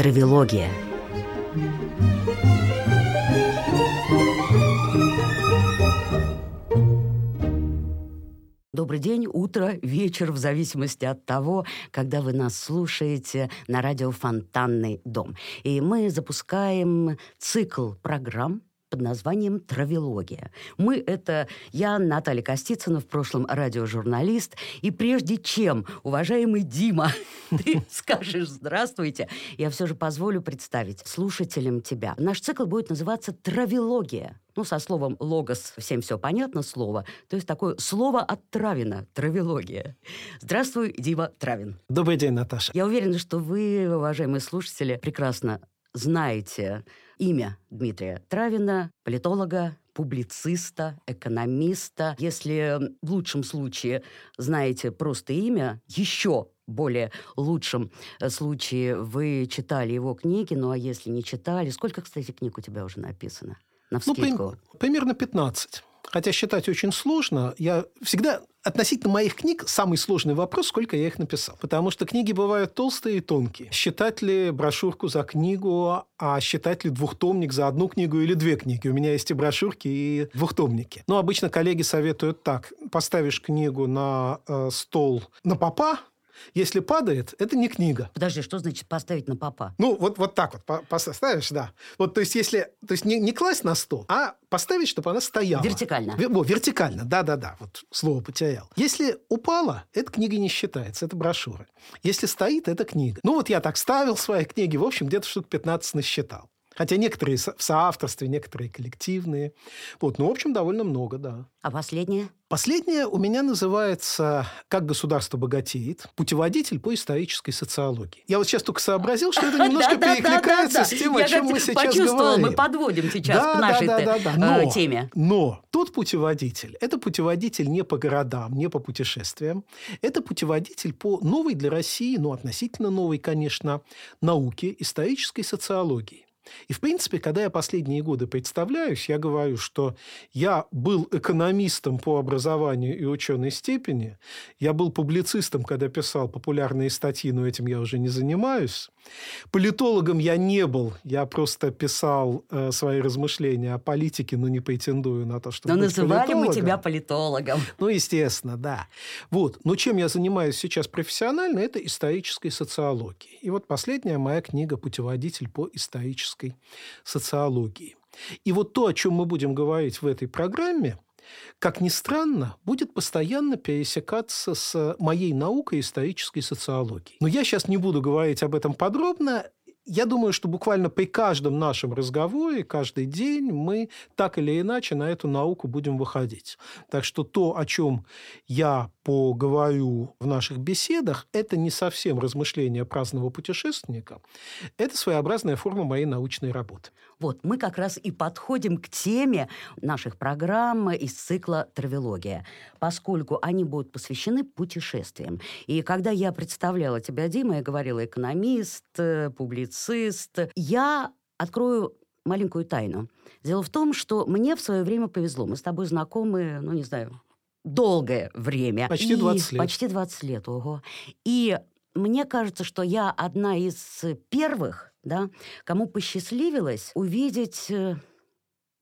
Травилогия. Добрый день, утро, вечер, в зависимости от того, когда вы нас слушаете на радио «Фонтанный дом». И мы запускаем цикл программ под названием «Травилогия». Мы — это я, Наталья Костицына, в прошлом радиожурналист. И прежде чем, уважаемый Дима, ты скажешь «здравствуйте», я все же позволю представить слушателям тебя. Наш цикл будет называться «Травилогия». Ну, со словом «логос» всем все понятно слово. То есть такое слово от Травина, травилогия. Здравствуй, Дима Травин. Добрый день, Наташа. Я уверена, что вы, уважаемые слушатели, прекрасно знаете имя Дмитрия Травина, политолога, публициста, экономиста. Если в лучшем случае знаете просто имя, еще более лучшем э, случае вы читали его книги, ну а если не читали, сколько, кстати, книг у тебя уже написано? На Ну, примерно 15. Хотя считать очень сложно. Я всегда относительно моих книг самый сложный вопрос, сколько я их написал. Потому что книги бывают толстые и тонкие. Считать ли брошюрку за книгу, а считать ли двухтомник за одну книгу или две книги. У меня есть и брошюрки, и двухтомники. Но обычно коллеги советуют так. Поставишь книгу на э, стол на попа, если падает, это не книга. Подожди, что значит поставить на попа? Ну, вот, вот так вот поставишь, да. Вот, то есть, если... То есть, не, не класть на стол, а поставить, чтобы она стояла. Вертикально. О, вертикально, да-да-да. Вот слово потерял. Если упала, это книга не считается, это брошюра. Если стоит, это книга. Ну, вот я так ставил свои книги, в общем, где-то штук 15 насчитал. Хотя некоторые в соавторстве, некоторые коллективные. Вот, ну, в общем, довольно много, да. А последнее? Последнее у меня называется «Как государство богатеет. Путеводитель по исторической социологии». Я вот сейчас только сообразил, что это немножко перекликается с тем, о чем мы сейчас говорим. мы подводим сейчас к нашей э, теме. Но тот путеводитель – это путеводитель не по городам, не по путешествиям. Это путеводитель по новой для России, ну, относительно новой, конечно, науке исторической социологии. И, в принципе, когда я последние годы представляюсь, я говорю, что я был экономистом по образованию и ученой степени, я был публицистом, когда писал популярные статьи, но этим я уже не занимаюсь. Политологом я не был, я просто писал э, свои размышления о политике, но не претендую на то, чтобы Но называли мы тебя политологом. Ну, естественно, да. Вот. Но чем я занимаюсь сейчас профессионально, это исторической социологией. И вот последняя моя книга «Путеводитель по исторической социологии». И вот то, о чем мы будем говорить в этой программе – как ни странно, будет постоянно пересекаться с моей наукой исторической социологии. Но я сейчас не буду говорить об этом подробно. Я думаю, что буквально при каждом нашем разговоре, каждый день мы так или иначе на эту науку будем выходить. Так что то, о чем я поговорю в наших беседах, это не совсем размышления праздного путешественника, это своеобразная форма моей научной работы. Вот, мы как раз и подходим к теме наших программ из цикла «Травилогия», поскольку они будут посвящены путешествиям. И когда я представляла тебя, Дима, я говорила экономист, э, публицист, я открою маленькую тайну. Дело в том, что мне в свое время повезло. Мы с тобой знакомы, ну, не знаю, долгое время. Почти 20 лет. Почти 20 лет, ого. И мне кажется, что я одна из первых, да, кому посчастливилось увидеть... Э,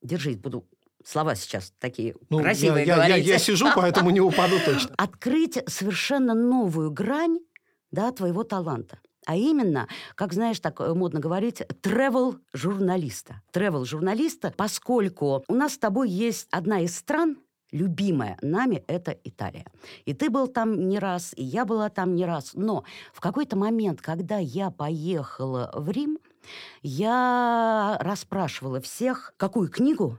держись, буду слова сейчас такие ну, красивые я, говорить. Я, я, я сижу, поэтому не упаду точно. Открыть совершенно новую грань да, твоего таланта. А именно, как знаешь, так э, модно говорить, travel-журналиста. Travel-журналиста, поскольку у нас с тобой есть одна из стран, любимая нами это Италия. И ты был там не раз, и я была там не раз. Но в какой-то момент, когда я поехала в Рим, я расспрашивала всех, какую книгу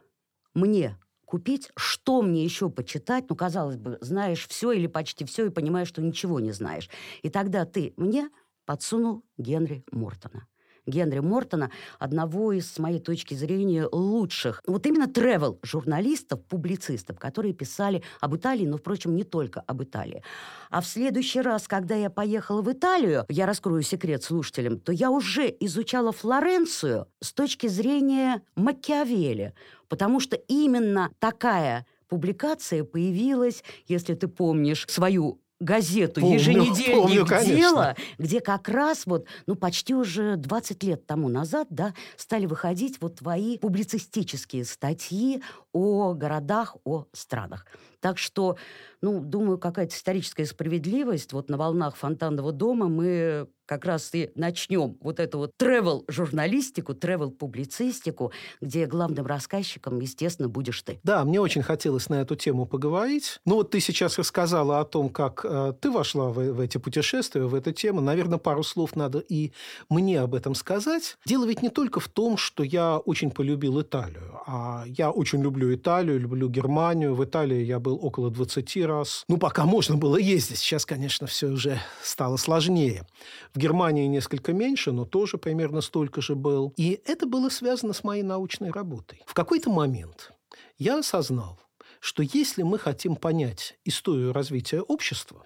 мне купить, что мне еще почитать. Ну, казалось бы, знаешь все или почти все и понимаешь, что ничего не знаешь. И тогда ты мне подсунул Генри Мортона. Генри Мортона, одного из, с моей точки зрения, лучших, вот именно travel журналистов, публицистов, которые писали об Италии, но, впрочем, не только об Италии. А в следующий раз, когда я поехала в Италию, я раскрою секрет слушателям, то я уже изучала Флоренцию с точки зрения Макиавелли, потому что именно такая публикация появилась, если ты помнишь свою газету Помню, «Еженедельник помню. Дело», где как раз вот, ну, почти уже 20 лет тому назад, да, стали выходить вот твои публицистические статьи о городах, о странах. Так что, ну, думаю, какая-то историческая справедливость. Вот на волнах фонтанного дома мы как раз и начнем вот эту вот тревел-журналистику, тревел-публицистику, где главным рассказчиком, естественно, будешь ты. Да, мне очень хотелось на эту тему поговорить. Ну вот ты сейчас рассказала о том, как э, ты вошла в, в эти путешествия, в эту тему. Наверное, пару слов надо и мне об этом сказать. Дело ведь не только в том, что я очень полюбил Италию, а я очень люблю Италию, люблю Германию. В Италии я был около 20 раз. Ну, пока можно было ездить. Сейчас, конечно, все уже стало сложнее. В Германии несколько меньше, но тоже примерно столько же был. И это было связано с моей научной работой. В какой-то момент я осознал, что если мы хотим понять историю развития общества,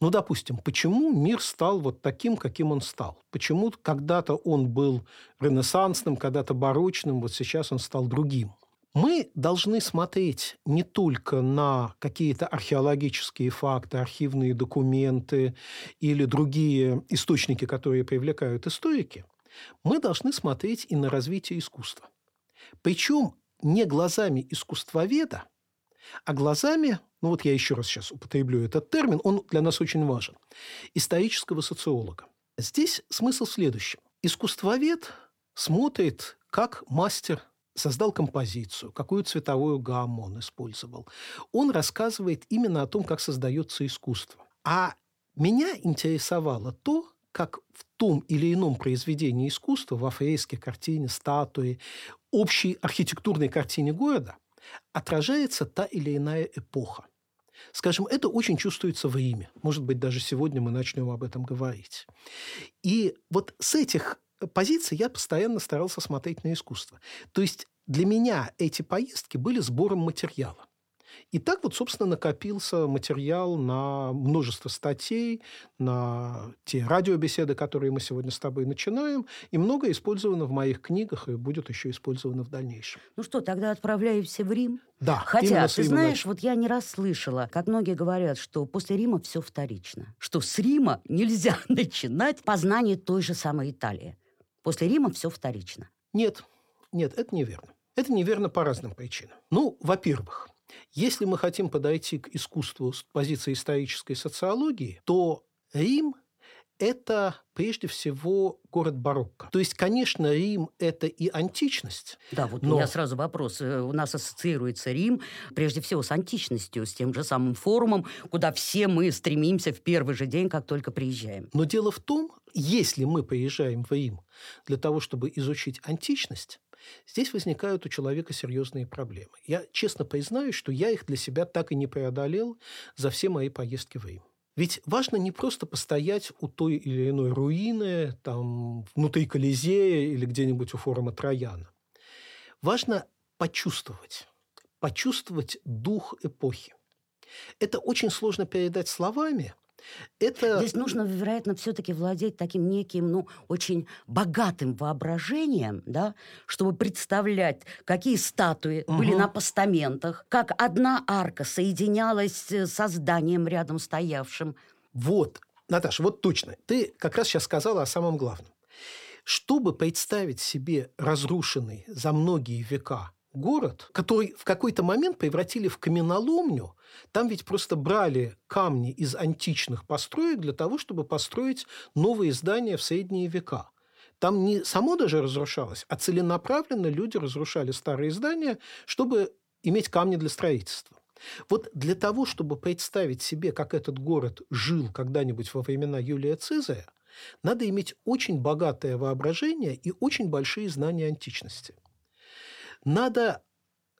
ну, допустим, почему мир стал вот таким, каким он стал? Почему когда-то он был ренессансным, когда-то барочным, вот сейчас он стал другим? Мы должны смотреть не только на какие-то археологические факты, архивные документы или другие источники, которые привлекают историки. Мы должны смотреть и на развитие искусства. Причем не глазами искусствоведа, а глазами, ну вот я еще раз сейчас употреблю этот термин, он для нас очень важен, исторического социолога. Здесь смысл в следующем. Искусствовед смотрит, как мастер создал композицию, какую цветовую гамму он использовал. Он рассказывает именно о том, как создается искусство. А меня интересовало то, как в том или ином произведении искусства, во фреске, картине, статуе, общей архитектурной картине города отражается та или иная эпоха. Скажем, это очень чувствуется в Риме. Может быть, даже сегодня мы начнем об этом говорить. И вот с этих позиций я постоянно старался смотреть на искусство. То есть для меня эти поездки были сбором материала. И так вот, собственно, накопился материал на множество статей, на те радиобеседы, которые мы сегодня с тобой начинаем, и многое использовано в моих книгах и будет еще использовано в дальнейшем. Ну что, тогда отправляемся в Рим? Да. Хотя, ты знаешь, начали. вот я не раз слышала, как многие говорят, что после Рима все вторично. Что с Рима нельзя начинать познание той же самой Италии. После Рима все вторично. Нет, нет, это неверно. Это неверно по разным причинам. Ну, во-первых, если мы хотим подойти к искусству с позиции исторической социологии, то Рим – это прежде всего город барокко. То есть, конечно, Рим – это и античность. Да, вот но... у меня сразу вопрос. Э, у нас ассоциируется Рим прежде всего с античностью, с тем же самым форумом, куда все мы стремимся в первый же день, как только приезжаем. Но дело в том, если мы приезжаем в Рим для того, чтобы изучить античность, Здесь возникают у человека серьезные проблемы. Я честно признаюсь, что я их для себя так и не преодолел за все мои поездки в Рим. Ведь важно не просто постоять у той или иной руины, там, внутри Колизея или где-нибудь у форума Трояна. Важно почувствовать, почувствовать дух эпохи. Это очень сложно передать словами – это... Здесь нужно, вероятно, все-таки владеть таким неким, ну, очень богатым воображением, да, чтобы представлять, какие статуи угу. были на постаментах, как одна арка соединялась со зданием рядом стоявшим. Вот, Наташа, вот точно. Ты как раз сейчас сказала о самом главном. Чтобы представить себе разрушенный за многие века город, который в какой-то момент превратили в каменоломню. Там ведь просто брали камни из античных построек для того, чтобы построить новые здания в средние века. Там не само даже разрушалось, а целенаправленно люди разрушали старые здания, чтобы иметь камни для строительства. Вот для того, чтобы представить себе, как этот город жил когда-нибудь во времена Юлия Цезаря, надо иметь очень богатое воображение и очень большие знания античности – надо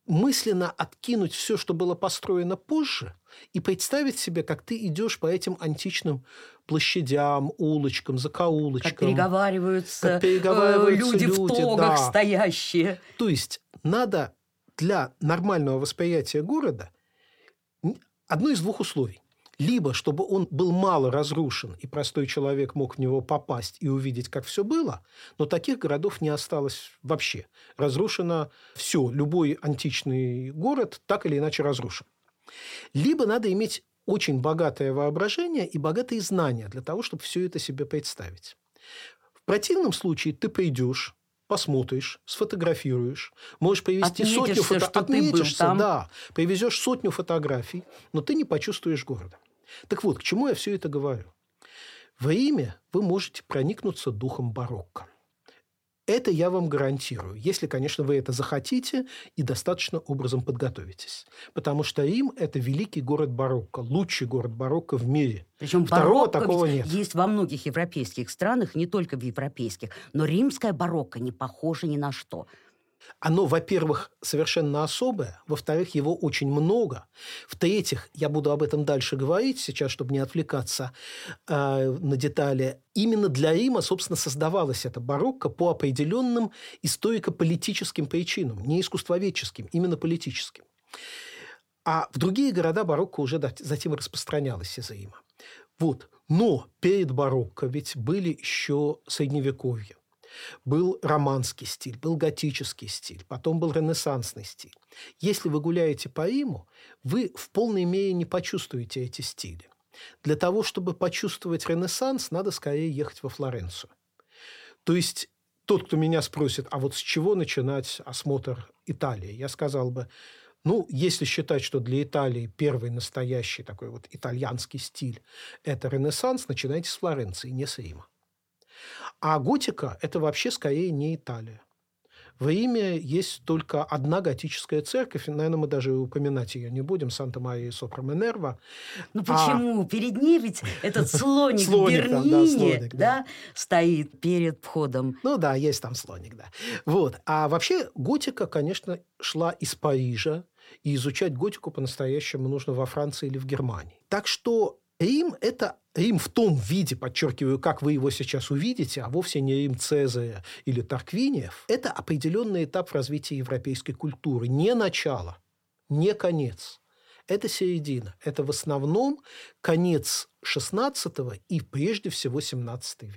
мысленно откинуть все, что было построено позже, и представить себе, как ты идешь по этим античным площадям, улочкам, закоулочкам. Как переговариваются, как переговариваются люди, люди в тогах да. стоящие. То есть надо для нормального восприятия города одно из двух условий либо чтобы он был мало разрушен, и простой человек мог в него попасть и увидеть, как все было, но таких городов не осталось вообще. Разрушено все, любой античный город так или иначе разрушен. Либо надо иметь очень богатое воображение и богатые знания для того, чтобы все это себе представить. В противном случае ты придешь, посмотришь, сфотографируешь, можешь привезти сотню фотографий, отметишься, да, привезешь сотню фотографий, но ты не почувствуешь города. Так вот, к чему я все это говорю? Во имя вы можете проникнуться духом барокко. Это я вам гарантирую, если, конечно, вы это захотите и достаточно образом подготовитесь. Потому что Рим – это великий город барокко, лучший город барокко в мире. Причем Второго такого нет. есть во многих европейских странах, не только в европейских. Но римская барокко не похожа ни на что – оно, во-первых, совершенно особое, во-вторых, его очень много, в-третьих, я буду об этом дальше говорить сейчас, чтобы не отвлекаться э, на детали. Именно для Рима, собственно, создавалась эта барокко по определенным историко-политическим причинам, не искусствоведческим, именно политическим. А в другие города барокко уже затем распространялась из Рима. Вот. Но перед барокко ведь были еще средневековье. Был романский стиль, был готический стиль, потом был ренессансный стиль. Если вы гуляете по Риму, вы в полной мере не почувствуете эти стили. Для того, чтобы почувствовать ренессанс, надо скорее ехать во Флоренцию. То есть тот, кто меня спросит, а вот с чего начинать осмотр Италии, я сказал бы, ну, если считать, что для Италии первый настоящий такой вот итальянский стиль – это Ренессанс, начинайте с Флоренции, не с Рима. А готика – это вообще скорее не Италия. В Риме есть только одна готическая церковь, наверное, мы даже упоминать ее не будем, Санта-Мария Сопра Минерва. Ну а почему? А... Перед ней ведь этот слоник, слоник в Берлине да, слоник, да. Да, стоит перед входом. Ну да, есть там слоник, да. Вот. А вообще готика, конечно, шла из Парижа, и изучать готику по-настоящему нужно во Франции или в Германии. Так что Рим – это Рим в том виде, подчеркиваю, как вы его сейчас увидите, а вовсе не Рим Цезаря или Тарквиниев, это определенный этап в развитии европейской культуры. Не начало, не конец. Это середина. Это в основном конец XVI и прежде всего XVII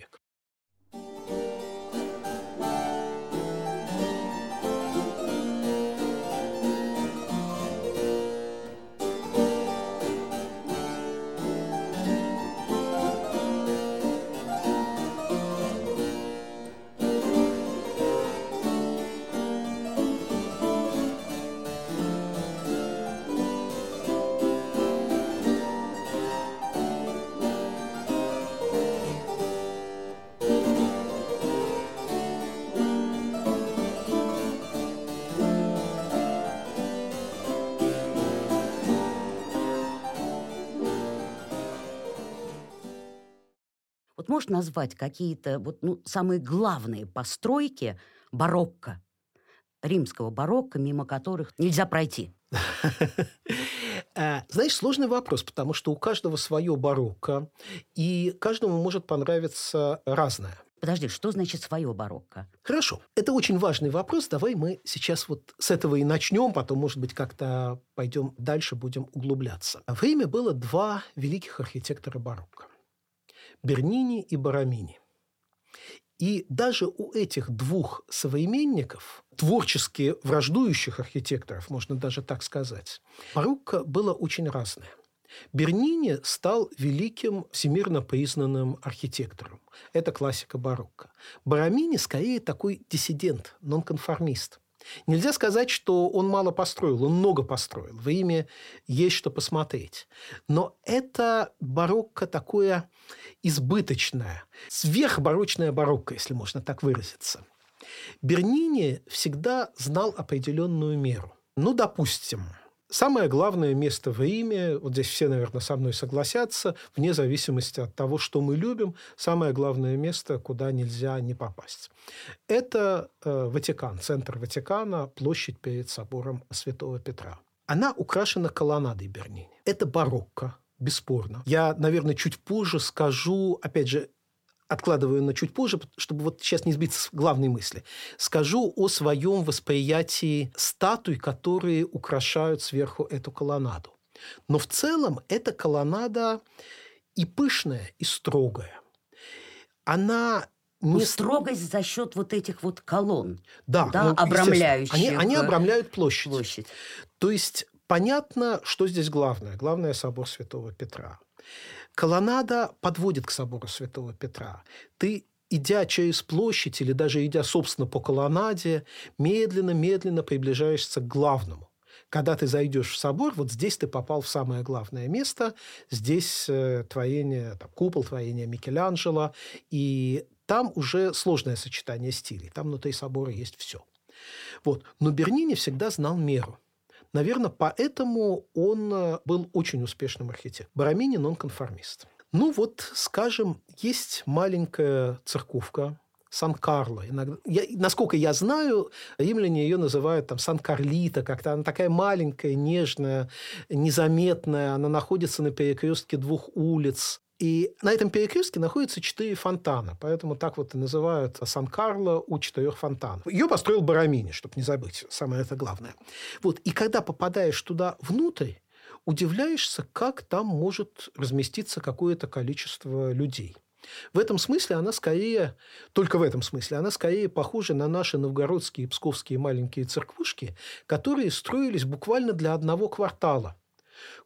век. можешь назвать какие-то вот, ну, самые главные постройки барокко, римского барокко, мимо которых нельзя пройти? Э, знаешь, сложный вопрос, потому что у каждого свое барокко, и каждому может понравиться разное. Подожди, что значит свое барокко? Хорошо. Это очень важный вопрос. Давай мы сейчас вот с этого и начнем, потом, может быть, как-то пойдем дальше, будем углубляться. В Риме было два великих архитектора барокко. Бернини и Барамини. И даже у этих двух современников, творчески враждующих архитекторов, можно даже так сказать, барокко было очень разное. Бернини стал великим всемирно признанным архитектором. Это классика барокко. Барамини скорее такой диссидент, нонконформист – Нельзя сказать, что он мало построил, он много построил. В Риме есть что посмотреть. Но это барокко такое избыточное, сверхбарочное барокко, если можно так выразиться. Бернини всегда знал определенную меру. Ну, допустим, Самое главное место в Риме, вот здесь все, наверное, со мной согласятся, вне зависимости от того, что мы любим, самое главное место, куда нельзя не попасть. Это э, Ватикан, центр Ватикана, площадь перед собором Святого Петра. Она украшена колоннадой Бернини. Это барокко, бесспорно. Я, наверное, чуть позже скажу, опять же, откладываю на чуть позже, чтобы вот сейчас не сбиться с главной мысли. Скажу о своем восприятии статуй, которые украшают сверху эту колоннаду. Но в целом эта колоннада и пышная, и строгая. Она не... Ну, строгость за счет вот этих вот колонн, да, да, ну, обрамляющих. Они, они обрамляют площадь. площадь. То есть понятно, что здесь главное. Главное – собор Святого Петра. Колоннада подводит к собору Святого Петра. Ты идя через площадь или даже идя, собственно, по колоннаде, медленно-медленно приближаешься к главному. Когда ты зайдешь в собор, вот здесь ты попал в самое главное место, здесь э, творение, там, купол творения Микеланджело, и там уже сложное сочетание стилей. Там внутри собора есть все. Вот. Но Бернини всегда знал меру. Наверное, поэтому он э, был очень успешным архитектором. Барамини – нонконформист. Ну вот, скажем, есть маленькая церковка, Сан-Карло. Иногда, я, насколько я знаю, римляне ее называют там Сан-Карлита, как-то она такая маленькая, нежная, незаметная. Она находится на перекрестке двух улиц. И на этом перекрестке находится четыре фонтана, поэтому так вот и называют Сан-Карло у четырех фонтанов. Ее построил Барамини, чтобы не забыть, самое это главное. Вот. И когда попадаешь туда внутрь, удивляешься, как там может разместиться какое-то количество людей. В этом смысле она скорее, только в этом смысле, она скорее похожа на наши новгородские и псковские маленькие церквушки, которые строились буквально для одного квартала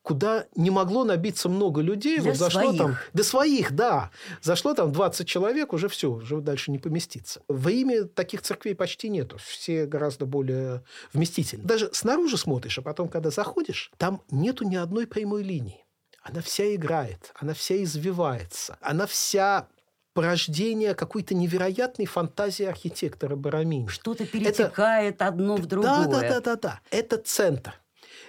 куда не могло набиться много людей. Для вот зашло своих. там... До своих, да. Зашло там 20 человек, уже все, уже дальше не поместится. В Риме таких церквей почти нету. Все гораздо более вместительны. Даже снаружи смотришь, а потом, когда заходишь, там нету ни одной прямой линии. Она вся играет, она вся извивается, она вся порождение какой-то невероятной фантазии архитектора Барамини. Что-то перетекает одно в другое. Да, да, да, да, да. Это центр.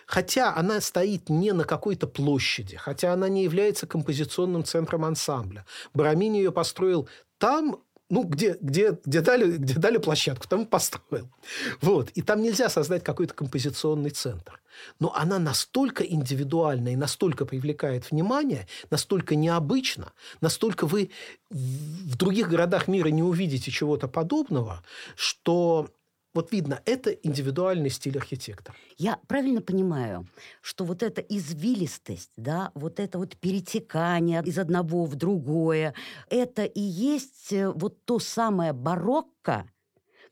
Хотя она стоит не на какой-то площади, хотя она не является композиционным центром ансамбля. Барамини ее построил там, ну, где, где, где, дали, где дали площадку, там построил. Вот. И там нельзя создать какой-то композиционный центр. Но она настолько индивидуальна и настолько привлекает внимание, настолько необычно, настолько вы в других городах мира не увидите чего-то подобного, что вот видно, это индивидуальный стиль архитектора. Я правильно понимаю, что вот эта извилистость, да, вот это вот перетекание из одного в другое, это и есть э, вот то самое барокко,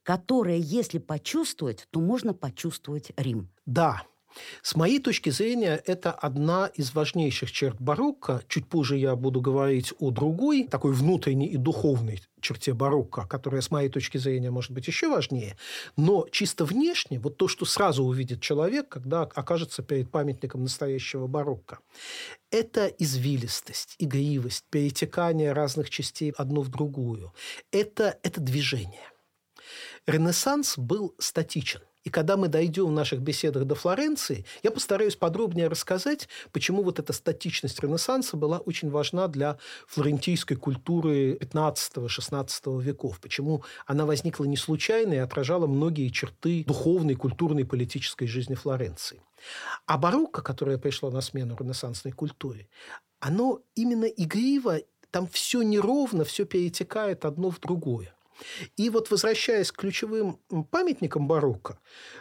которое, если почувствовать, то можно почувствовать Рим. Да, с моей точки зрения, это одна из важнейших черт барокко. Чуть позже я буду говорить о другой, такой внутренней и духовной черте барокко, которая, с моей точки зрения, может быть еще важнее. Но чисто внешне, вот то, что сразу увидит человек, когда окажется перед памятником настоящего барокко, это извилистость, игривость, перетекание разных частей одну в другую. Это, это движение. Ренессанс был статичен. И когда мы дойдем в наших беседах до Флоренции, я постараюсь подробнее рассказать, почему вот эта статичность Ренессанса была очень важна для флорентийской культуры 15-16 веков, почему она возникла не случайно и отражала многие черты духовной, культурной, политической жизни Флоренции. А барокко, которое пришло на смену ренессансной культуре, оно именно игриво, там все неровно, все перетекает одно в другое. И вот возвращаясь к ключевым памятникам барокко,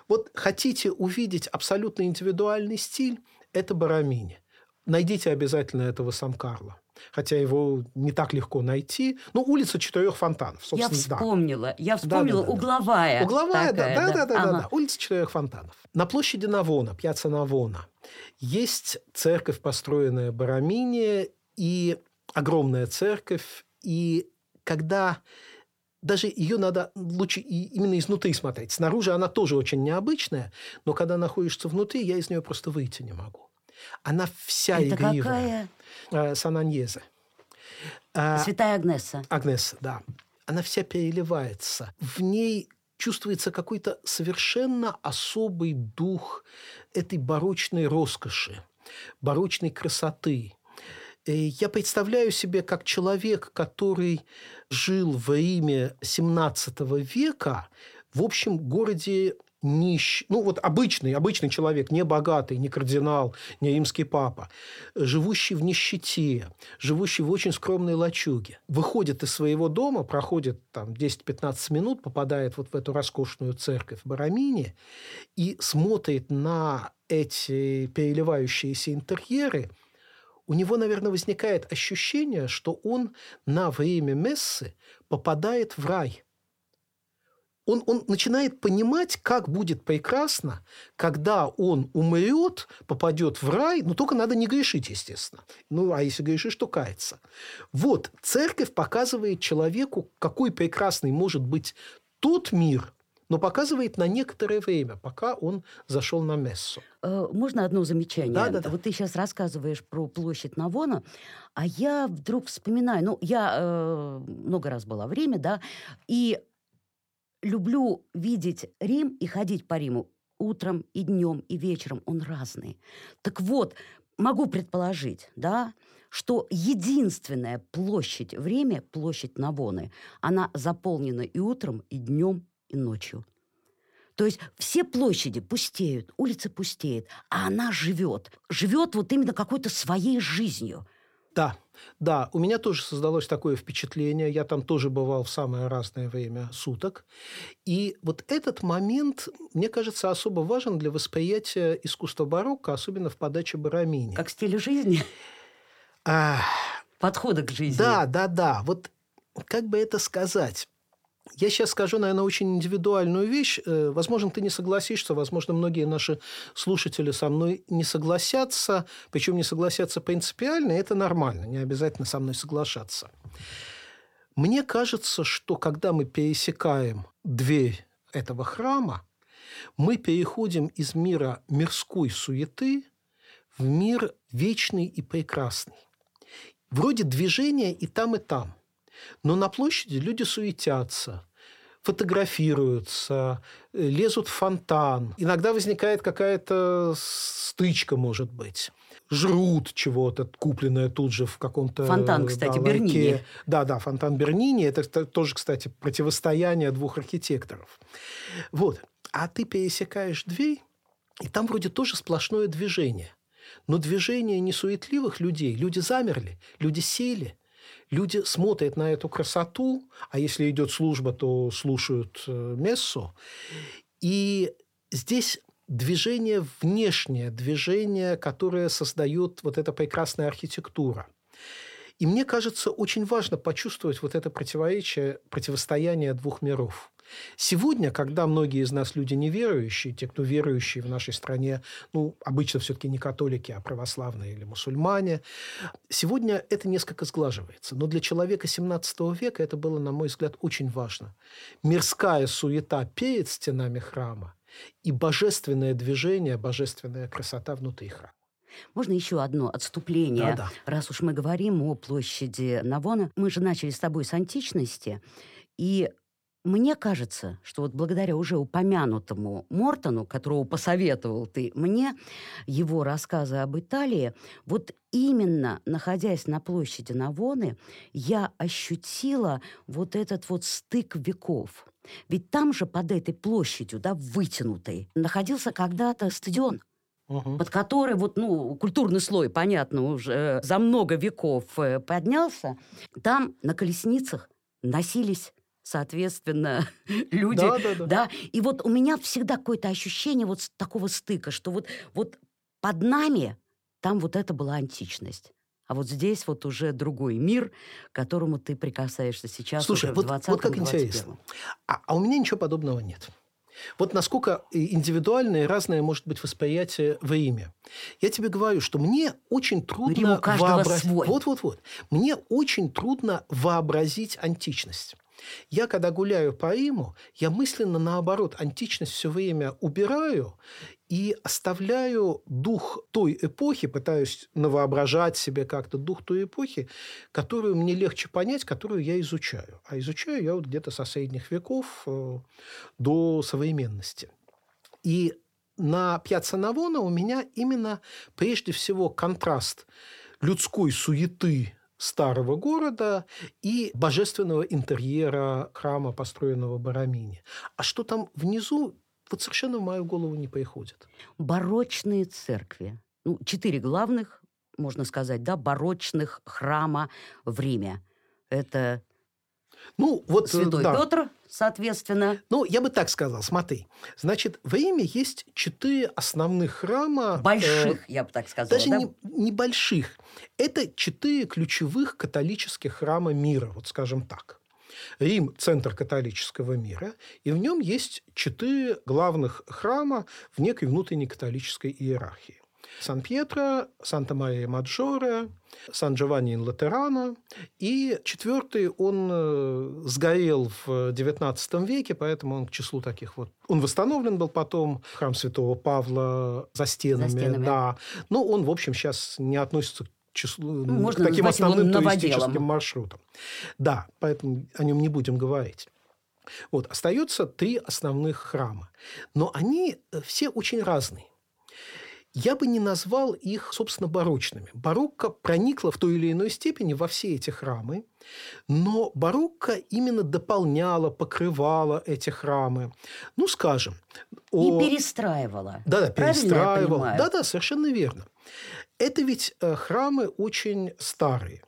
вот хотите увидеть абсолютно индивидуальный стиль, это Барамини. Найдите обязательно этого Сан-Карло. Хотя его не так легко найти. Ну, улица четырех фонтанов, Я собственно, вспомнила. да. Я вспомнила Да, да, да, да. угловая. Угловая, такая, да, да, да, да, да, Ага. да. Улица четырех фонтанов. На площади Навона, пьяца Навона, есть церковь, построенная Барамини, и огромная церковь. И когда даже ее надо лучше именно изнутри смотреть. Снаружи она тоже очень необычная, но когда находишься внутри, я из нее просто выйти не могу. Она вся Это игривая. какая? Э, Сан-Аньезе. А, Святая Агнеса. Агнеса, да. Она вся переливается. В ней чувствуется какой-то совершенно особый дух этой барочной роскоши, барочной красоты. Э, Я представляю себе, как человек, который жил в Риме XVII века, в общем городе нищ, ну вот обычный, обычный человек, не богатый, не кардинал, не римский папа, живущий в нищете, живущий в очень скромной лачуге, выходит из своего дома, проходит там 10-15 минут, попадает вот в эту роскошную церковь в Барамине и смотрит на эти переливающиеся интерьеры, у него, наверное, возникает ощущение, что он на время мессы попадает в рай – он, он начинает понимать, как будет прекрасно, когда он умрет, попадет в рай, но только надо не грешить, естественно. Ну, а если грешишь, то каяться. Вот, церковь показывает человеку, какой прекрасный может быть тот мир, но показывает на некоторое время, пока он зашел на мессу. Э, можно одно замечание? Да, да, да. Вот ты сейчас рассказываешь про площадь Навона, а я вдруг вспоминаю, ну, я э, много раз была в Риме, да, и люблю видеть Рим и ходить по Риму утром и днем и вечером. Он разный. Так вот, могу предположить, да, что единственная площадь в Риме, площадь Навоны, она заполнена и утром, и днем, и ночью. То есть все площади пустеют, улицы пустеют, а она живет. Живет вот именно какой-то своей жизнью. Да, да, у меня тоже создалось такое впечатление. Я там тоже бывал в самое разное время суток. И вот этот момент, мне кажется, особо важен для восприятия искусства барокко, особенно в подаче Барамини. Как стиль жизни? А... Подхода к жизни. Да, да, да. Вот как бы это сказать? Я сейчас скажу, наверное, очень индивидуальную вещь. Э, возможно, ты не согласишься, возможно, многие наши слушатели со мной не согласятся, причем не согласятся принципиально, и это нормально, не обязательно со мной соглашаться. Мне кажется, что когда мы пересекаем дверь этого храма, мы переходим из мира мирской суеты в мир вечный и прекрасный. Вроде движения и там, и там – но на площади люди суетятся, фотографируются, э, лезут в фонтан. Иногда возникает какая-то стычка, может быть. Жрут чего-то, купленное тут же в каком-то... Фонтан, кстати, да, Бернини. Да, да, фонтан Бернини. Это тоже, кстати, противостояние двух архитекторов. Вот. А ты пересекаешь дверь, и там вроде тоже сплошное движение. Но движение не суетливых людей. Люди замерли, люди сели – Люди смотрят на эту красоту, а если идет служба, то слушают э, мессу. И здесь движение внешнее, движение, которое создает вот эта прекрасная архитектура. И мне кажется, очень важно почувствовать вот это противоречие, противостояние двух миров. Сегодня, когда многие из нас люди неверующие, те, кто верующие в нашей стране, ну, обычно все-таки не католики, а православные или мусульмане, сегодня это несколько сглаживается. Но для человека 17 века это было, на мой взгляд, очень важно. Мирская суета перед стенами храма и божественное движение, божественная красота внутри храма. Можно еще одно отступление? Да, да. Раз уж мы говорим о площади Навона, мы же начали с тобой с античности, и мне кажется, что вот благодаря уже упомянутому Мортону, которого посоветовал ты мне, его рассказы об Италии, вот именно находясь на площади Навоны, я ощутила вот этот вот стык веков. Ведь там же под этой площадью, да, вытянутой, находился когда-то стадион, угу. под который вот, ну, культурный слой, понятно, уже за много веков э, поднялся. Там на колесницах носились соответственно, люди. Да, да, да. да. И вот у меня всегда какое-то ощущение вот такого стыка, что вот, вот под нами там вот это была античность. А вот здесь вот уже другой мир, к которому ты прикасаешься сейчас Слушай, уже вот, в 20 вот как интересно. А, а у меня ничего подобного нет. Вот насколько индивидуальное и разное может быть восприятие во имя. Я тебе говорю, что мне очень трудно вообразить... Вот-вот-вот. Мне очень трудно вообразить античность. Я, когда гуляю по Риму, я мысленно, наоборот, античность все время убираю и оставляю дух той эпохи, пытаюсь навоображать себе как-то дух той эпохи, которую мне легче понять, которую я изучаю. А изучаю я вот где-то со средних веков э, до современности. И на Пьяцца Навона у меня именно прежде всего контраст людской суеты старого города и божественного интерьера храма, построенного Барамини. А что там внизу, вот совершенно в мою голову не приходит. Барочные церкви. Ну, четыре главных, можно сказать, да, барочных храма в Риме. Это ну, вот, э, Святой да. Петр, соответственно. Ну, я бы так сказал, смотри. Значит, в Риме есть четыре основных храма. Больших, э, я бы так сказала. Даже да? не, небольших. Это четыре ключевых католических храма мира, вот скажем так. Рим – центр католического мира, и в нем есть четыре главных храма в некой внутренней католической иерархии. Сан-Пьетро, Санта-Мария-Маджоре, Сан-Джованни-ин-Латерано. И четвертый, он э, сгорел в XIX веке, поэтому он к числу таких вот... Он восстановлен был потом, храм святого Павла за стенами. За стенами. Да. Но он, в общем, сейчас не относится к числу, ну, Можно к таким основным туристическим маршрутам. Да, поэтому о нем не будем говорить. Вот, остается три основных храма. Но они э, все очень разные. Я бы не назвал их, собственно, барочными. Барокко проникла в той или иной степени во все эти храмы, но барокко именно дополняла, покрывала эти храмы. Ну, скажем... О... И перестраивала. Да-да, перестраивала. Да-да, совершенно верно. Это ведь э, храмы очень старые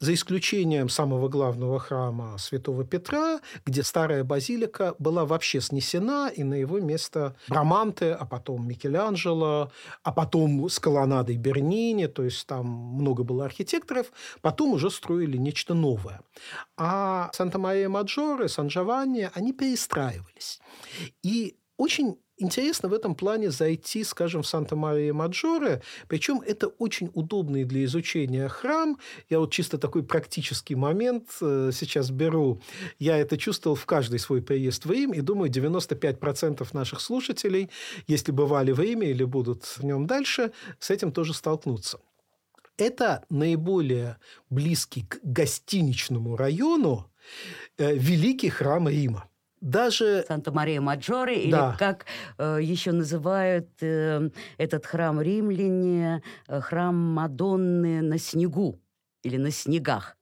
за исключением самого главного храма Святого Петра, где старая базилика была вообще снесена, и на его место Браманте, а потом Микеланджело, а потом с колоннадой Бернини, то есть там много было архитекторов, потом уже строили нечто новое. А Санта-Мария-Маджоре, Сан-Джованни, они перестраивались. И очень интересно в этом плане зайти, скажем, в Санта-Мария-Маджоре, причем это очень удобный для изучения храм. Я вот чисто такой практический момент э, сейчас беру. Я это чувствовал в каждый свой приезд в Рим, и думаю, 95% наших слушателей, если бывали в Риме или будут в нем дальше, с этим тоже столкнутся. Это наиболее близкий к гостиничному району э, великий храм Рима даже... Санта-Мария-Маджоре, или да. как э, еще называют э, этот храм римляне, э, храм Мадонны на снегу или на снегах.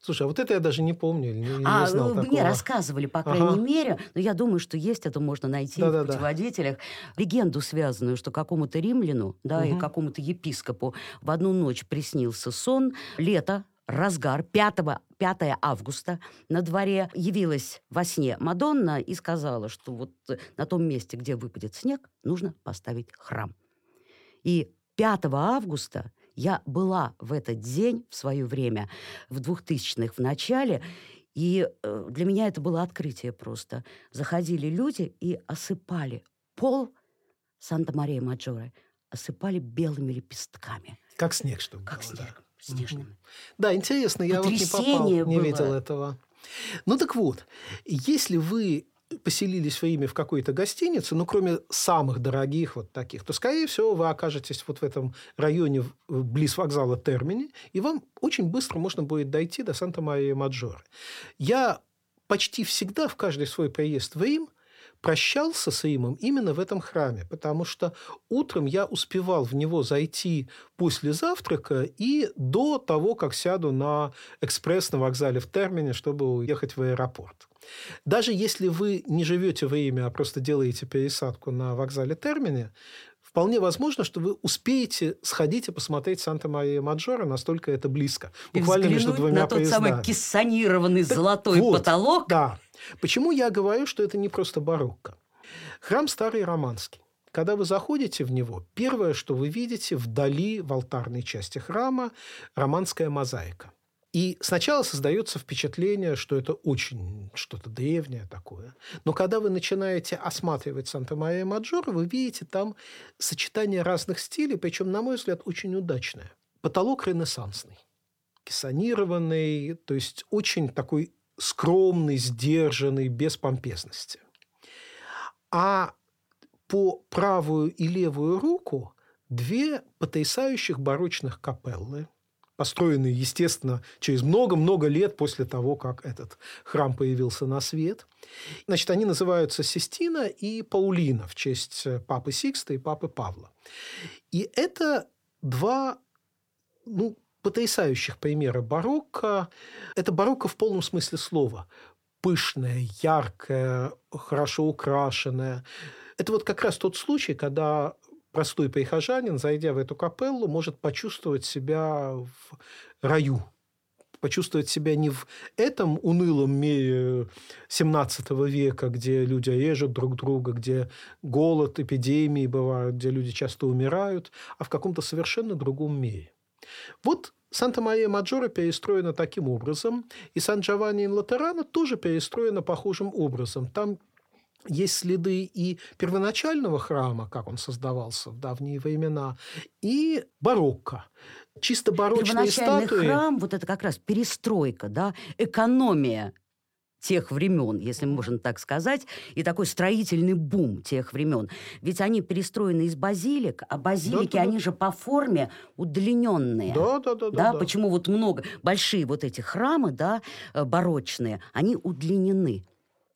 Слушай, а вот это я даже не помню, не, а, не знал мне такого. рассказывали, по крайней ага. мере, но я думаю, что есть, это можно найти да, в да, путеводителях, да. легенду, связанную, что какому-то римляну, да, угу. и какому-то епископу в одну ночь приснился сон, лето, разгар 5, 5 августа на дворе явилась во сне Мадонна и сказала, что вот на том месте, где выпадет снег, нужно поставить храм. И 5 августа я была в этот день в свое время, в 2000-х в начале, и э, для меня это было открытие просто. Заходили люди и осыпали пол Санта-Мария-Маджоре, осыпали белыми лепестками. Как снег, что Как было, снег. Да снежным. Да, интересно, я вот не попал, было. не видел этого. Ну так вот, если вы поселились в Риме в какой-то гостинице, ну, кроме самых дорогих вот таких, то, скорее всего, вы окажетесь вот в этом районе близ вокзала Термини, и вам очень быстро можно будет дойти до Санта-Мария-Маджоре. Я почти всегда в каждый свой приезд в Рим прощался с Римом именно в этом храме, потому что утром я успевал в него зайти после завтрака и до того, как сяду на экспресс на вокзале в Термине, чтобы уехать в аэропорт. Даже если вы не живете в Риме, а просто делаете пересадку на вокзале Термине, вполне возможно, что вы успеете сходить и посмотреть Санта-Мария-Маджоре, настолько это близко. Буквально и между двумя на тот поездами. самый кессонированный так золотой вот, потолок. Да. Почему я говорю, что это не просто барокко? Храм старый романский. Когда вы заходите в него, первое, что вы видите вдали в алтарной части храма, романская мозаика. И сначала создается впечатление, что это очень что-то древнее такое. Но когда вы начинаете осматривать Санта-Мария-Маджоро, вы видите там сочетание разных стилей, причем, на мой взгляд, очень удачное. Потолок ренессансный, кессонированный, то есть очень такой скромный, сдержанный, без помпезности. А по правую и левую руку две потрясающих барочных капеллы, построенные, естественно, через много-много лет после того, как этот храм появился на свет. Значит, они называются Систина и Паулина в честь папы Сикста и папы Павла. И это два ну, потрясающих примера барокко. Это барокко в полном смысле слова. Пышное, яркое, хорошо украшенное. Это вот как раз тот случай, когда простой прихожанин, зайдя в эту капеллу, может почувствовать себя в раю, почувствовать себя не в этом унылом мире 17 века, где люди режут друг друга, где голод, эпидемии бывают, где люди часто умирают, а в каком-то совершенно другом мире. Вот Санта-Мария-Маджора перестроена таким образом, и Сан-Джованни-ин-Латерано тоже перестроена похожим образом. Там есть следы и первоначального храма, как он создавался в давние времена, и барокко. Чисто барочные статуи. храм, вот это как раз перестройка, да, экономия тех времен, если можно так сказать, и такой строительный бум тех времен. Ведь они перестроены из базилик, а базилики, да, да, они да. же по форме удлиненные. Да, да, да, да. Да, почему вот много, большие вот эти храмы, да, э, барочные, они удлинены.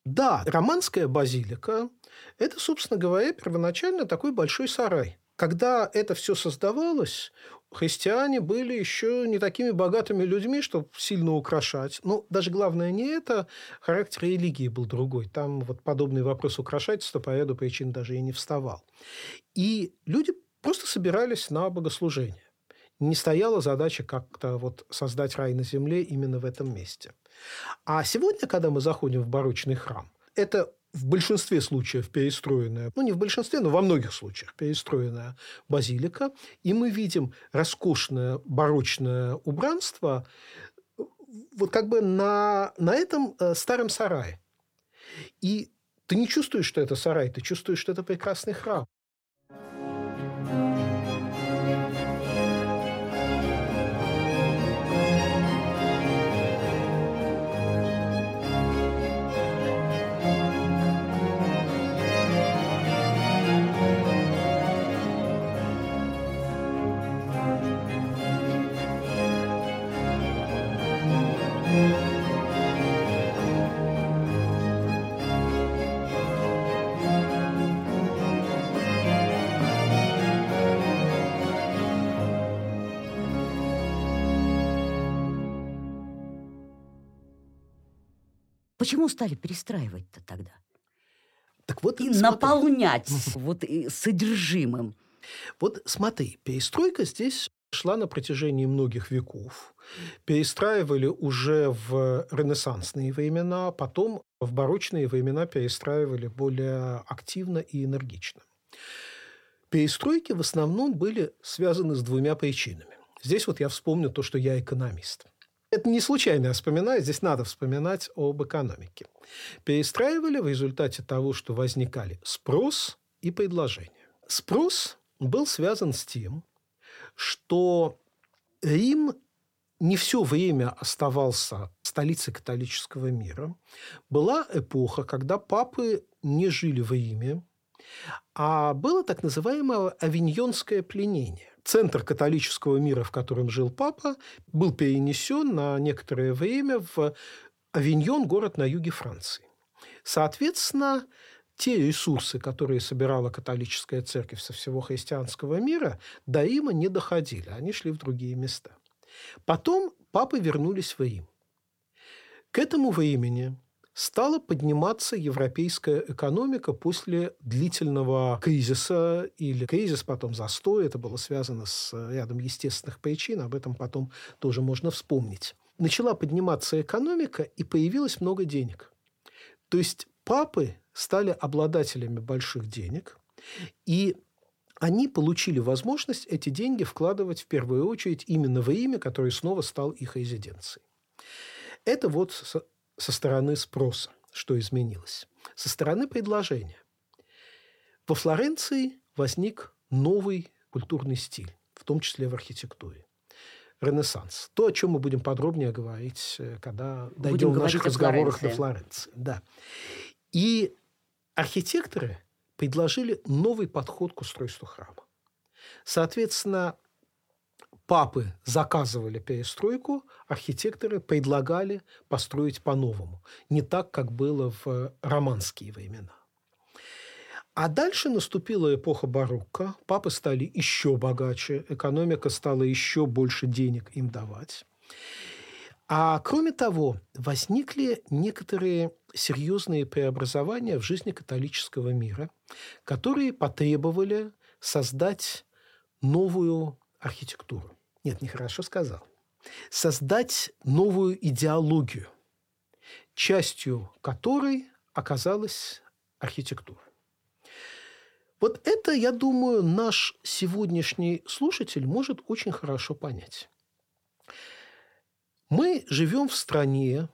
Да, романская базилика – это, собственно говоря, первоначально такой большой сарай. Когда это все создавалось, христиане были еще не такими богатыми людьми, чтобы сильно украшать. Ну, даже главное не это, характер религии был другой. Там вот подобный вопрос украшательства по ряду причин даже и не вставал. И люди просто собирались на богослужение. Не стояла задача как-то вот создать рай на земле именно в этом месте. А сегодня, когда мы заходим в барочный храм, это в большинстве случаев перестроенная, ну не в большинстве, но во многих случаях перестроенная базилика, и мы видим роскошное барочное убранство вот как бы на, на этом э, старом сарае. И ты не чувствуешь, что это сарай, ты чувствуешь, что это прекрасный храм. Почему стали перестраивать-то тогда? Так вот, и смотри. наполнять вот содержимым. Вот смотри, перестройка здесь шла на протяжении многих веков. Перестраивали уже в ренессансные времена, потом в барочные времена перестраивали более активно и энергично. Перестройки в основном были связаны с двумя причинами. Здесь вот я вспомню то, что я экономист. Это не случайно я вспоминаю, здесь надо вспоминать об экономике. Перестраивали в результате того, что возникали спрос и предложение. Спрос был связан с тем, что Рим не все время оставался столицей католического мира. Была эпоха, когда папы не жили в Риме, а было так называемое авиньонское пленение. Центр католического мира, в котором жил папа, был перенесен на некоторое время в Авиньон, город на юге Франции. Соответственно, те ресурсы, которые собирала католическая церковь со всего христианского мира, до Рима не доходили, они шли в другие места. Потом папы вернулись в Рим. К этому времени стала подниматься европейская экономика после длительного кризиса или кризис, потом застой. Это было связано с рядом естественных причин, об этом потом тоже можно вспомнить. Начала подниматься экономика, и появилось много денег. То есть папы стали обладателями больших денег, и они получили возможность эти деньги вкладывать в первую очередь именно в Риме, который снова стал их резиденцией. Это вот со стороны спроса, что изменилось. Со стороны предложения. Во Флоренции возник новый культурный стиль, в том числе в архитектуре. Ренессанс. То, о чем мы будем подробнее говорить, э, когда будем дойдем в наших разговорах до Флоренции. Да. И архитекторы предложили новый подход к устройству храма. Соответственно, папы заказывали перестройку, архитекторы предлагали построить по-новому. Не так, как было в романские времена. А дальше наступила эпоха барокко. Папы стали еще богаче, экономика стала еще больше денег им давать. А кроме того, возникли некоторые серьезные преобразования в жизни католического мира, которые потребовали создать новую архитектуру. Нет, нехорошо сказал. Создать новую идеологию, частью которой оказалась архитектура. Вот это, я думаю, наш сегодняшний слушатель может очень хорошо понять. Мы живем в стране,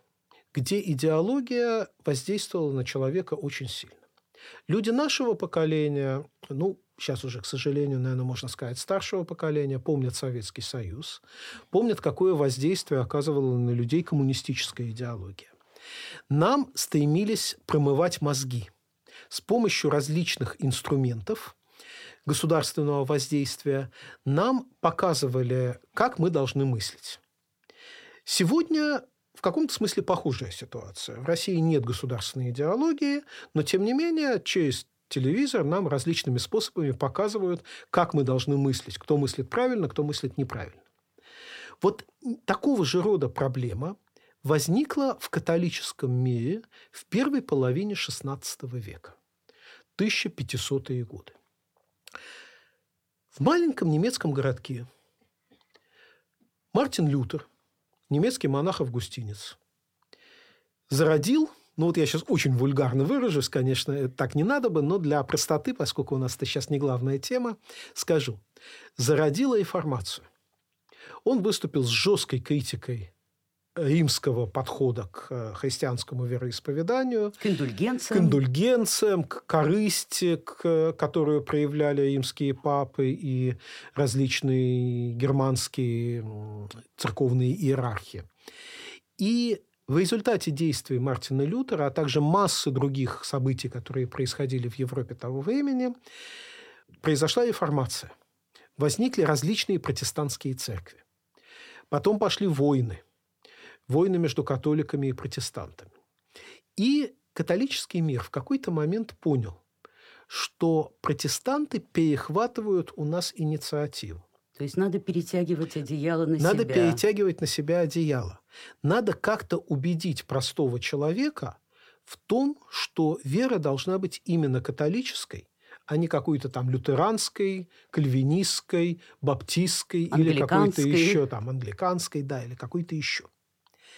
где идеология воздействовала на человека очень сильно. Люди нашего поколения, ну, сейчас уже, к сожалению, наверное, можно сказать, старшего поколения, помнят Советский Союз, помнят, какое воздействие оказывала на людей коммунистическая идеология. Нам стремились промывать мозги с помощью различных инструментов государственного воздействия. Нам показывали, как мы должны мыслить. Сегодня в каком-то смысле похожая ситуация. В России нет государственной идеологии, но, тем не менее, через телевизор нам различными способами показывают, как мы должны мыслить, кто мыслит правильно, кто мыслит неправильно. Вот такого же рода проблема возникла в католическом мире в первой половине XVI века, 1500-е годы. В маленьком немецком городке Мартин Лютер – немецкий монах-августинец. Зародил, ну вот я сейчас очень вульгарно выражусь, конечно, так не надо бы, но для простоты, поскольку у нас это сейчас не главная тема, скажу. Зародила реформацию. Он выступил с жесткой критикой римского подхода к э, христианскому вероисповеданию. К индульгенциям. К индульгенциям, к корысти, к, которую проявляли римские папы и различные германские церковные иерархи. И в результате действий Мартина Лютера, а также массы других событий, которые происходили в Европе того времени, произошла реформация. Возникли различные протестантские церкви. Потом пошли войны – войны между католиками и протестантами. И католический мир в какой-то момент понял, что протестанты перехватывают у нас инициативу. То есть надо перетягивать одеяло на надо себя. Надо перетягивать на себя одеяло. Надо как-то убедить простого человека в том, что вера должна быть именно католической, а не какой-то там лютеранской, кальвинистской, баптистской или какой-то еще там англиканской, да, или какой-то еще.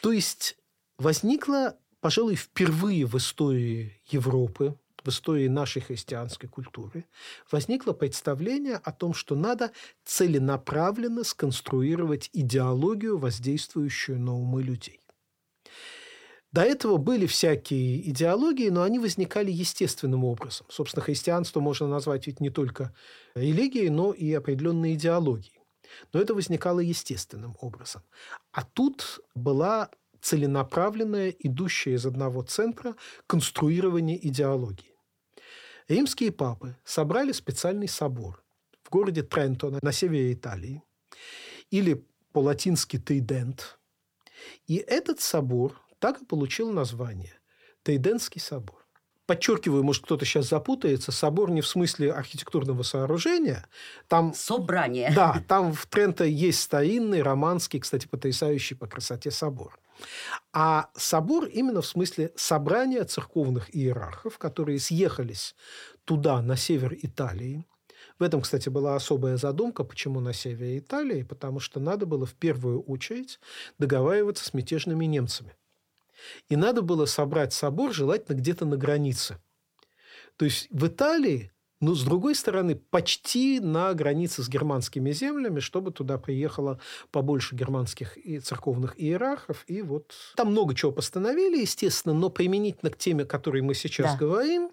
То есть возникла, пожалуй, впервые в истории Европы, в истории нашей христианской культуры, возникло представление о том, что надо целенаправленно сконструировать идеологию, воздействующую на умы людей. До этого были всякие идеологии, но они возникали естественным образом. Собственно, христианство можно назвать ведь не только религией, но и определенной идеологией. Но это возникало естественным образом. А тут была целенаправленное, идущее из одного центра конструирование идеологии. Римские папы собрали специальный собор в городе Трентона на севере Италии, или по-латински Тридент. И этот собор так и получил название – Тридентский собор подчеркиваю, может, кто-то сейчас запутается, собор не в смысле архитектурного сооружения. Там, Собрание. Да, там в Тренто есть старинный, романский, кстати, потрясающий по красоте собор. А собор именно в смысле собрания церковных иерархов, которые съехались туда, на север Италии. В этом, кстати, была особая задумка, почему на севере Италии, потому что надо было в первую очередь договариваться с мятежными немцами. И надо было собрать собор, желательно где-то на границе. То есть в Италии, но с другой стороны, почти на границе с германскими землями, чтобы туда приехало побольше германских и церковных иерархов. И вот там много чего постановили, естественно, но применительно к теме, о которой мы сейчас да. говорим,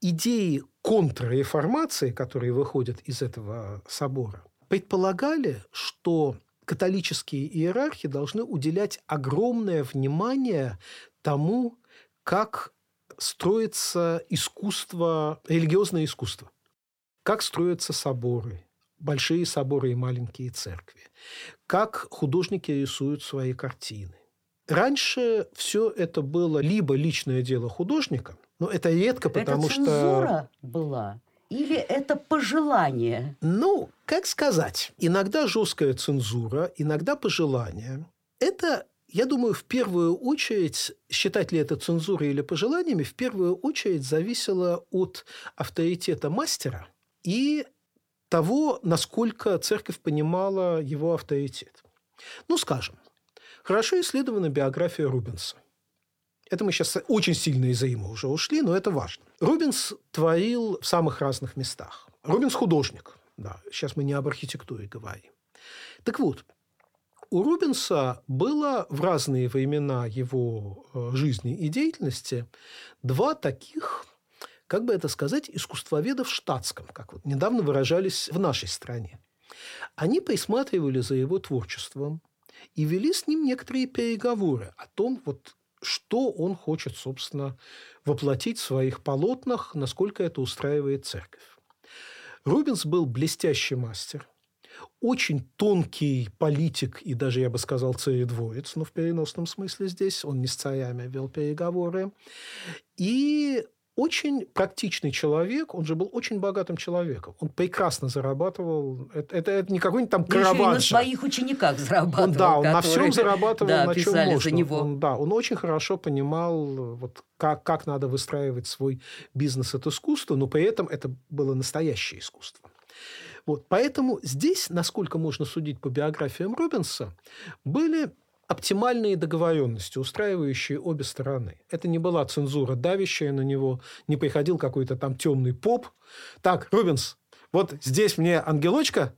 идеи контрреформации, которые выходят из этого собора, предполагали, что католические иерархи должны уделять огромное внимание тому, как строится искусство, религиозное искусство, как строятся соборы, большие соборы и маленькие церкви, как художники рисуют свои картины. Раньше все это было либо личное дело художника, но это редко, потому это что... была. Или это пожелание? Ну, как сказать, иногда жесткая цензура, иногда пожелание. Это я думаю, в первую очередь, считать ли это цензурой или пожеланиями, в первую очередь зависело от авторитета мастера и того, насколько церковь понимала его авторитет. Ну, скажем, хорошо исследована биография Рубенса. Это мы сейчас очень сильно из Има уже ушли, но это важно. Рубинс творил в самых разных местах. Рубинс художник. Да, сейчас мы не об архитектуре говорим. Так вот, у Рубинса было в разные времена его э, жизни и деятельности два таких, как бы это сказать, искусствоведа в штатском, как вот недавно выражались в нашей стране. Они присматривали за его творчеством и вели с ним некоторые переговоры о том, вот, что он хочет, собственно, воплотить в своих полотнах, насколько это устраивает церковь. Рубинс был блестящий мастер – очень тонкий политик и даже, я бы сказал, царедвоец, но в переносном смысле здесь. Он не с царями вел переговоры. И очень практичный человек, он же был очень богатым человеком. Он прекрасно зарабатывал. Это, это, это не какой-нибудь там. Еще и на своих учениках зарабатывал. Он, да, он на всем зарабатывал, да, на чем можно. За него. Он, да, он очень хорошо понимал, вот, как, как надо выстраивать свой бизнес от искусства, но при этом это было настоящее искусство. Вот, поэтому здесь, насколько можно судить по биографиям Робинса, были оптимальные договоренности, устраивающие обе стороны. Это не была цензура, давящая на него, не приходил какой-то там темный поп. Так, Рубинс, вот здесь мне ангелочка,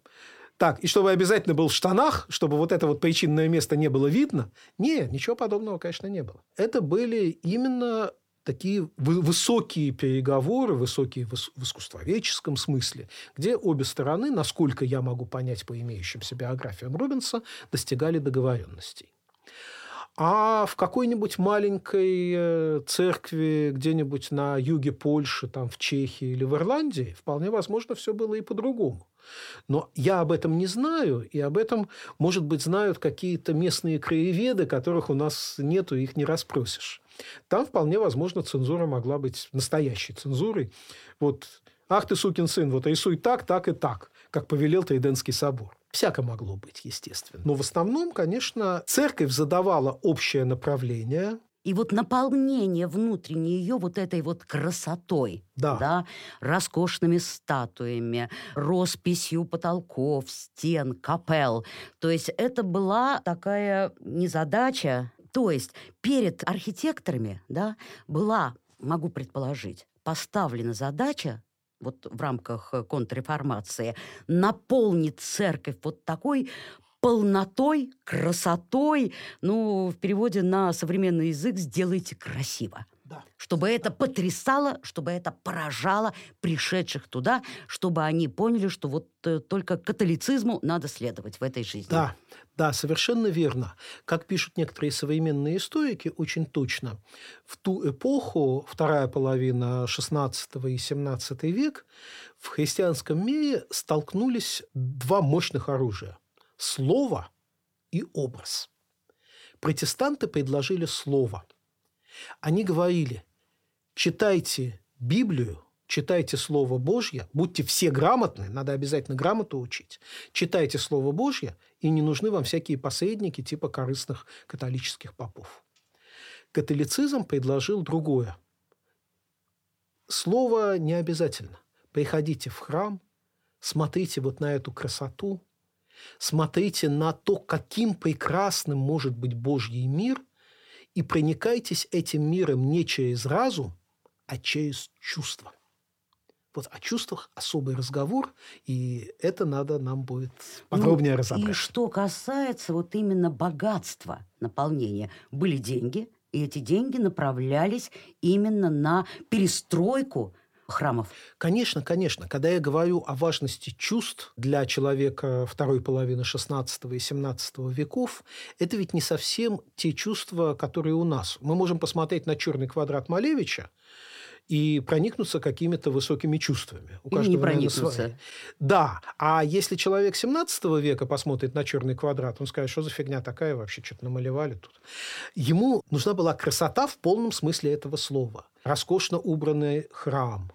так, и чтобы обязательно был в штанах, чтобы вот это вот причинное место не было видно. Нет, ничего подобного, конечно, не было. Это были именно такие высокие переговоры, высокие в искусствоведческом смысле, где обе стороны, насколько я могу понять по имеющимся биографиям Рубинса, достигали договоренностей. А в какой-нибудь маленькой э, церкви где-нибудь на юге Польши, там в Чехии или в Ирландии, вполне возможно, все было и по-другому. Но я об этом не знаю, и об этом, может быть, знают какие-то местные краеведы, которых у нас нету, их не расспросишь. Там вполне возможно цензура могла быть настоящей цензурой. Вот, ах ты, сукин сын, вот рисуй так, так и так, как повелел Триденский собор. Всяко могло быть, естественно. Но в основном, конечно, церковь задавала общее направление, и вот наполнение внутреннее ее вот этой вот красотой, да. Да, роскошными статуями, росписью потолков, стен, капел. То есть это была такая незадача, то есть перед архитекторами да, была, могу предположить, поставлена задача вот в рамках э, контрреформации наполнить церковь вот такой полнотой, красотой, ну, в переводе на современный язык «сделайте красиво». Да. Чтобы это потрясало, чтобы это поражало пришедших туда, чтобы они поняли, что вот э, только католицизму надо следовать в этой жизни. Да, да, совершенно верно. Как пишут некоторые современные историки, очень точно, в ту эпоху, вторая половина XVI и XVII век, в христианском мире столкнулись два мощных оружия – слово и образ. Протестанты предложили слово – они говорили, читайте Библию, читайте Слово Божье, будьте все грамотны, надо обязательно грамоту учить, читайте Слово Божье, и не нужны вам всякие посредники типа корыстных католических попов. Католицизм предложил другое. Слово не обязательно. Приходите в храм, смотрите вот на эту красоту, смотрите на то, каким прекрасным может быть Божий мир, и проникайтесь этим миром не через разум, а через чувства. Вот о чувствах особый разговор, и это надо нам будет подробнее ну, разобрать. И что касается вот именно богатства наполнения, были деньги, и эти деньги направлялись именно на перестройку храмов? Конечно, конечно. Когда я говорю о важности чувств для человека второй половины XVI и XVII веков, это ведь не совсем те чувства, которые у нас. Мы можем посмотреть на черный квадрат Малевича, и проникнуться какими-то высокими чувствами. У Или каждого, не проникнуться. Да. А если человек 17 века посмотрит на черный квадрат, он скажет, что за фигня такая вообще, что-то намалевали тут. Ему нужна была красота в полном смысле этого слова. Роскошно убранный храм,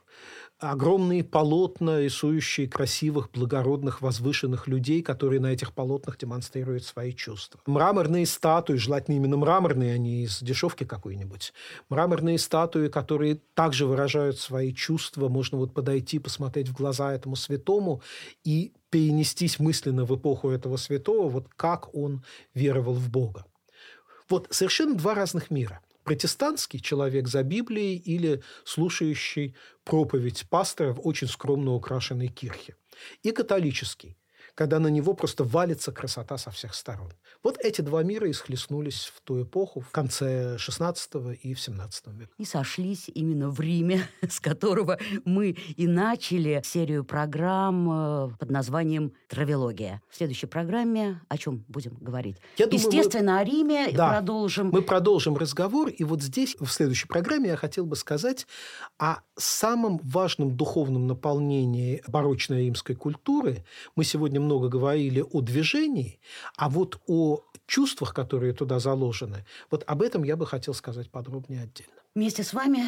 огромные полотна, рисующие красивых, благородных, возвышенных людей, которые на этих полотнах демонстрируют свои чувства. Мраморные статуи, желательно именно мраморные, а не из дешевки какой-нибудь. Мраморные статуи, которые также выражают свои чувства. Можно вот подойти, посмотреть в глаза этому святому и перенестись мысленно в эпоху этого святого, вот как он веровал в Бога. Вот совершенно два разных мира. Протестантский человек за Библией или слушающий проповедь пастора в очень скромно украшенной кирхе. И католический, когда на него просто валится красота со всех сторон. Вот эти два мира исхлестнулись в ту эпоху, в конце XVI и в XVII веке. И сошлись именно в Риме, с которого мы и начали серию программ э, под названием «Травелогия». В следующей программе о чем будем говорить? Я думаю, Естественно, мы... о Риме да, продолжим. Мы продолжим разговор, и вот здесь, в следующей программе, я хотел бы сказать о самом важном духовном наполнении барочной римской культуры. Мы сегодня много говорили о движении, а вот о чувствах, которые туда заложены, вот об этом я бы хотел сказать подробнее отдельно. Вместе с вами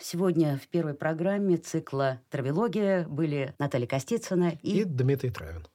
сегодня в первой программе цикла «Травелогия» были Наталья Костицына и, и Дмитрий Травин.